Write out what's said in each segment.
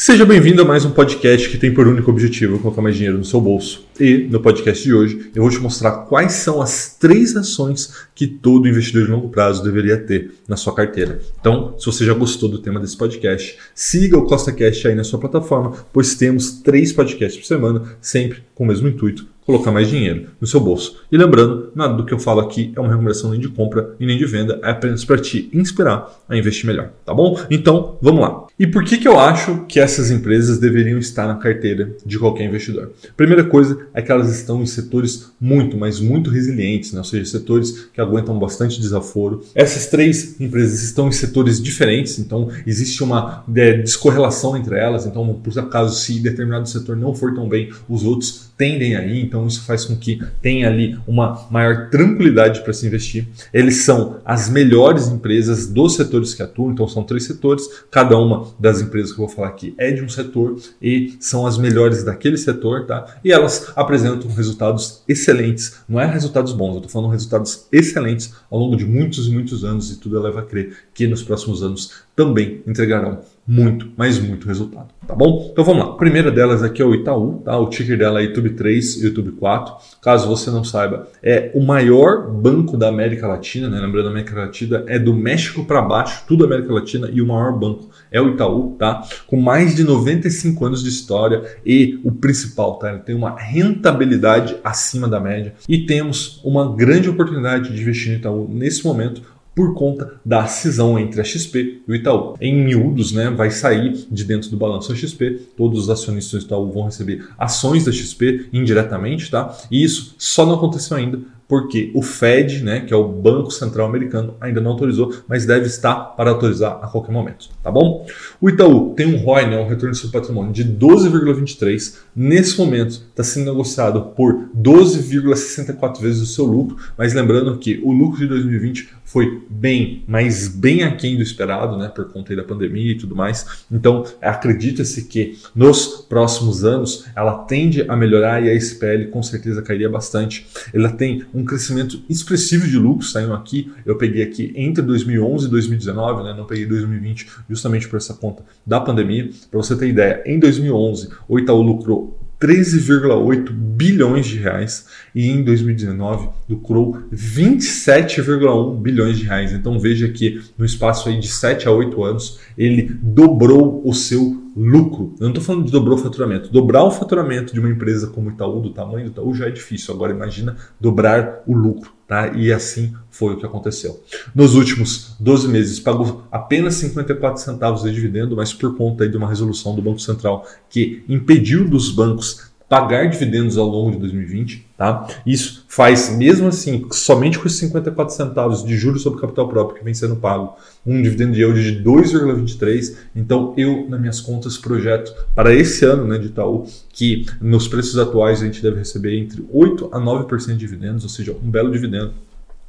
Seja bem-vindo a mais um podcast que tem por único objetivo colocar mais dinheiro no seu bolso. E no podcast de hoje eu vou te mostrar quais são as três ações que todo investidor de longo prazo deveria ter na sua carteira. Então, se você já gostou do tema desse podcast, siga o Costa Cash aí na sua plataforma, pois temos três podcasts por semana, sempre com o mesmo intuito, colocar mais dinheiro no seu bolso. E lembrando, nada do que eu falo aqui é uma recomendação nem de compra e nem de venda, é apenas para te inspirar a investir melhor, tá bom? Então, vamos lá. E por que, que eu acho que essas empresas deveriam estar na carteira de qualquer investidor? Primeira coisa é que elas estão em setores muito, mas muito resilientes, né? ou seja, setores que aguentam bastante desaforo. Essas três empresas estão em setores diferentes, então existe uma é, descorrelação entre elas. Então, por acaso, se determinado setor não for tão bem, os outros tendem aí, então isso faz com que tenha ali uma maior tranquilidade para se investir. Eles são as melhores empresas dos setores que atuam, então são três setores, cada uma das empresas que eu vou falar aqui é de um setor e são as melhores daquele setor, tá? E elas apresentam resultados excelentes, não é resultados bons, eu estou falando resultados excelentes ao longo de muitos e muitos anos e tudo leva a crer que nos próximos anos também entregarão muito, mas muito resultado, tá bom? Então vamos lá. A primeira delas aqui é o Itaú, tá? O ticker dela é YouTube 3 e YouTube 4. Caso você não saiba, é o maior banco da América Latina, né? Lembrando, a América Latina é do México para baixo, tudo América Latina e o maior banco é o Itaú, tá? Com mais de 95 anos de história e o principal, tá? Ele tem uma rentabilidade acima da média e temos uma grande oportunidade de investir no Itaú nesse momento por conta da cisão entre a XP e o Itaú. Em miúdos, né, vai sair de dentro do balanço a XP, todos os acionistas do Itaú vão receber ações da XP indiretamente, tá? E isso só não aconteceu ainda porque o Fed, né, que é o Banco Central Americano, ainda não autorizou, mas deve estar para autorizar a qualquer momento, tá bom? O Itaú tem um ROI, né, um retorno sobre patrimônio de 12,23, nesse momento está sendo negociado por 12,64 vezes o seu lucro, mas lembrando que o lucro de 2020 foi bem, mas bem aquém do esperado, né, por conta da pandemia e tudo mais. Então, acredita-se que nos próximos anos ela tende a melhorar e a SPL com certeza cairia bastante. Ela tem um crescimento expressivo de lucros saindo aqui. Eu peguei aqui entre 2011 e 2019, né, não peguei 2020 justamente por essa conta da pandemia. Para você ter ideia, em 2011 o Itaú lucrou 13,8 bilhões de reais e em 2019 lucrou 27,1 bilhões de reais. Então veja que no espaço aí de 7 a 8 anos ele dobrou o seu lucro. Eu não estou falando de dobrar o faturamento. Dobrar o faturamento de uma empresa como Itaú, do tamanho do Itaú, já é difícil. Agora imagina dobrar o lucro. Tá? E assim foi o que aconteceu. Nos últimos 12 meses pagou apenas 54 centavos de dividendo, mas por conta de uma resolução do Banco Central que impediu dos bancos pagar dividendos ao longo de 2020, tá? Isso faz, mesmo assim, somente com esses 54 centavos de juros sobre capital próprio que vem sendo pago, um dividendo de yield de 2,23. Então, eu, nas minhas contas, projeto para esse ano né, de Itaú que nos preços atuais a gente deve receber entre 8 a 9% de dividendos, ou seja, um belo dividendo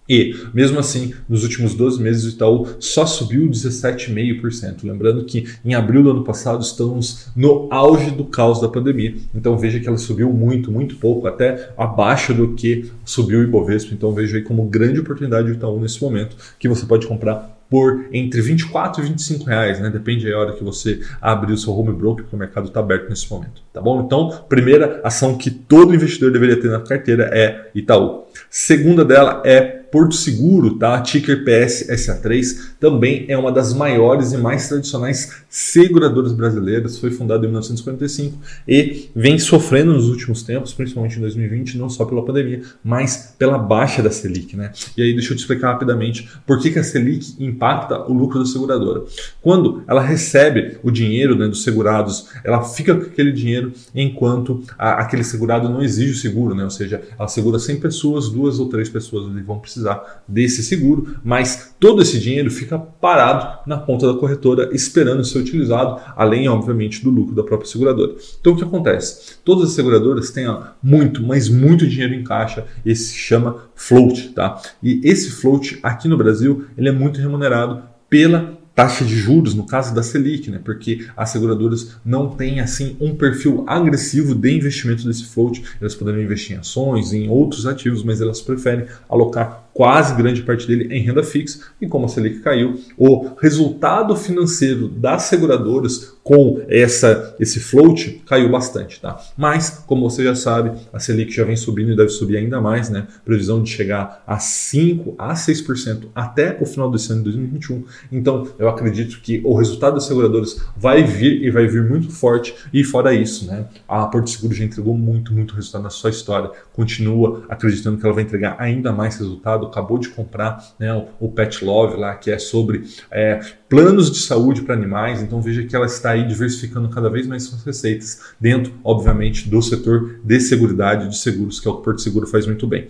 e, mesmo assim, nos últimos 12 meses o Itaú só subiu 17,5%. Lembrando que em abril do ano passado estamos no auge do caos da pandemia. Então veja que ela subiu muito, muito pouco, até abaixo do que subiu o Ibovespa. Então veja aí como grande oportunidade o Itaú nesse momento, que você pode comprar por entre 24 e 25 reais, né? Depende da hora que você abrir o seu home broker, porque o mercado está aberto nesse momento, tá bom? Então, primeira ação que todo investidor deveria ter na carteira é Itaú. Segunda dela é Porto Seguro, tá? Ticker PS SA3, também é uma das maiores e mais tradicionais seguradoras brasileiras, foi fundada em 1945 e vem sofrendo nos últimos tempos, principalmente em 2020, não só pela pandemia, mas pela baixa da Selic, né? E aí deixa eu te explicar rapidamente por que, que a Selic impacta o lucro da seguradora. Quando ela recebe o dinheiro né, dos segurados, ela fica com aquele dinheiro enquanto a, aquele segurado não exige o seguro, né? Ou seja, ela segura 100 pessoas, duas ou três pessoas vão precisar precisar desse seguro, mas todo esse dinheiro fica parado na conta da corretora esperando ser utilizado, além, obviamente, do lucro da própria seguradora. Então, o que acontece? Todas as seguradoras têm muito, mas muito dinheiro em caixa, esse se chama float, tá? E esse float aqui no Brasil, ele é muito remunerado pela taxa de juros, no caso da Selic, né? Porque as seguradoras não têm assim um perfil agressivo de investimento desse float. Elas poderiam investir em ações, em outros ativos, mas elas preferem alocar quase grande parte dele em renda fixa, e como a Selic caiu, o resultado financeiro das seguradoras com essa, esse float caiu bastante. Tá? Mas, como você já sabe, a Selic já vem subindo e deve subir ainda mais, né? previsão de chegar a 5% a 6% até o final desse ano de 2021. Então, eu acredito que o resultado das seguradoras vai vir e vai vir muito forte, e fora isso, né? a Porto Seguro já entregou muito, muito resultado na sua história, continua acreditando que ela vai entregar ainda mais resultado acabou de comprar né, o Pet Love lá, que é sobre é, planos de saúde para animais. Então veja que ela está aí diversificando cada vez mais suas receitas dentro, obviamente, do setor de seguridade de seguros, que é o que o Porto Seguro faz muito bem.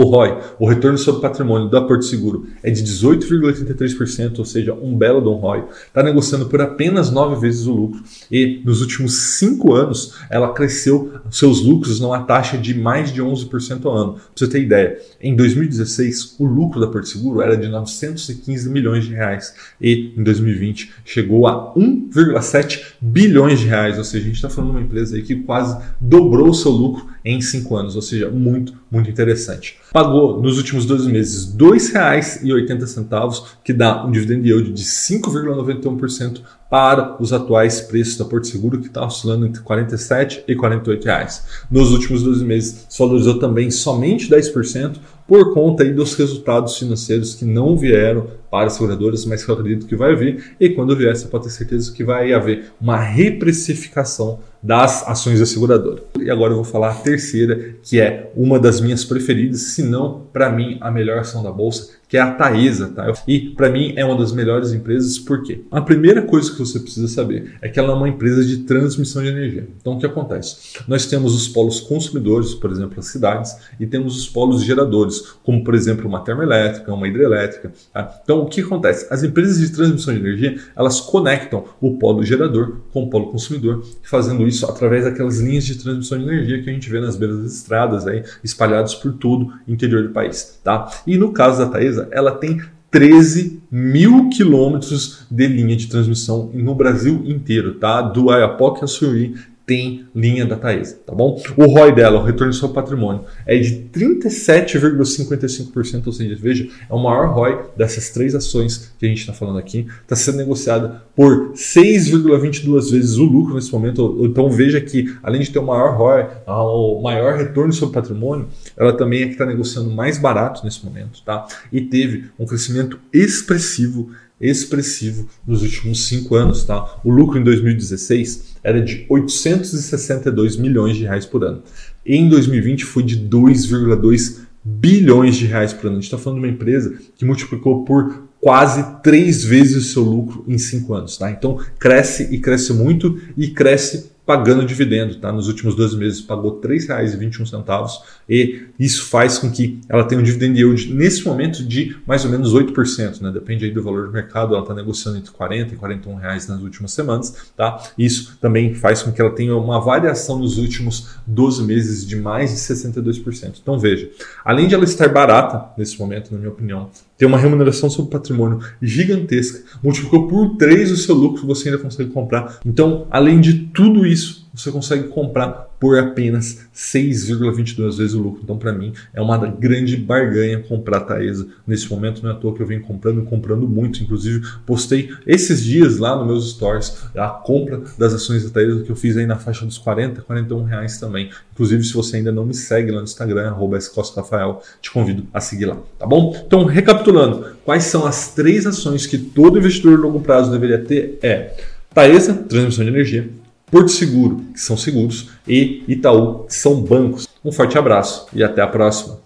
O ROI, o retorno sobre patrimônio da Porto Seguro, é de 18,83%, ou seja, um belo de um ROI. Está negociando por apenas nove vezes o lucro e nos últimos cinco anos ela cresceu seus lucros numa taxa de mais de 11% ao ano. Para você ter ideia, em 2016 o lucro da Porto Seguro era de 915 milhões de reais e em 2020 chegou a 1,7 bilhões de reais, ou seja, a gente está falando de uma empresa aí que quase dobrou o seu lucro em cinco anos, ou seja, muito, muito interessante. Pagou nos últimos 12 meses R$ 2,80, que dá um dividend yield de 5,91% para os atuais preços da Porto Seguro, que está oscilando entre 47 e 48 reais. Nos últimos 12 meses, se valorizou também somente 10%, por conta aí dos resultados financeiros que não vieram para as seguradoras, mas que eu acredito que vai vir. E quando vier, você pode ter certeza que vai haver uma reprecificação das ações da seguradora. E agora eu vou falar a terceira, que é uma das minhas preferidas, se não para mim a melhor ação da bolsa, que é a Taesa, tá? E para mim é uma das melhores empresas, por quê? A primeira coisa que você precisa saber é que ela é uma empresa de transmissão de energia. Então o que acontece? Nós temos os polos consumidores, por exemplo, as cidades, e temos os polos geradores, como por exemplo uma termoelétrica, uma hidrelétrica. Tá? Então o que acontece? As empresas de transmissão de energia, elas conectam o polo gerador com o polo consumidor, fazendo isso através daquelas linhas de transmissão de energia que a gente vê nas beiras das estradas aí, espalhados por todo o interior do país, tá? E no caso da Taesa, ela tem 13 mil quilômetros de linha de transmissão no Brasil inteiro, tá? Do Ayapoque a Suí tem linha da Taesa, tá bom? O ROI dela, o retorno seu patrimônio, é de 37,55%, ou seja, veja, é o maior ROI dessas três ações que a gente está falando aqui. Está sendo negociada por 6,22 vezes o lucro nesse momento. Então veja que, além de ter o maior ROI, o maior retorno sobre patrimônio, ela também é que está negociando mais barato nesse momento, tá? E teve um crescimento expressivo expressivo nos últimos cinco anos. Tá? O lucro em 2016 era de 862 milhões de reais por ano. Em 2020 foi de 2,2 bilhões de reais por ano. A gente está falando de uma empresa que multiplicou por quase três vezes o seu lucro em cinco anos. Tá? Então cresce e cresce muito e cresce pagando dividendo, tá? Nos últimos 12 meses pagou R$ 3,21 e isso faz com que ela tenha um dividend yield nesse momento de mais ou menos 8%, né? Depende aí do valor do mercado, ela está negociando entre 40 e 41 reais nas últimas semanas, tá? Isso também faz com que ela tenha uma variação nos últimos 12 meses de mais de 62%. Então veja, além de ela estar barata nesse momento, na minha opinião, tem uma remuneração sobre patrimônio gigantesca, multiplicou por 3 o seu lucro você ainda consegue comprar. Então, além de tudo isso, você consegue comprar por apenas 6,22 vezes o lucro. Então, para mim, é uma grande barganha comprar Taesa. Nesse momento, não é à toa que eu venho comprando e comprando muito. Inclusive, postei esses dias lá nos meus stories a compra das ações da Taesa que eu fiz aí na faixa dos 40, 41 reais também. Inclusive, se você ainda não me segue lá no Instagram, Rafael, te convido a seguir lá, tá bom? Então, recapitulando, quais são as três ações que todo investidor de longo prazo deveria ter? É Taesa, transmissão de energia, Porto Seguro, que são seguros, e Itaú, que são bancos. Um forte abraço e até a próxima.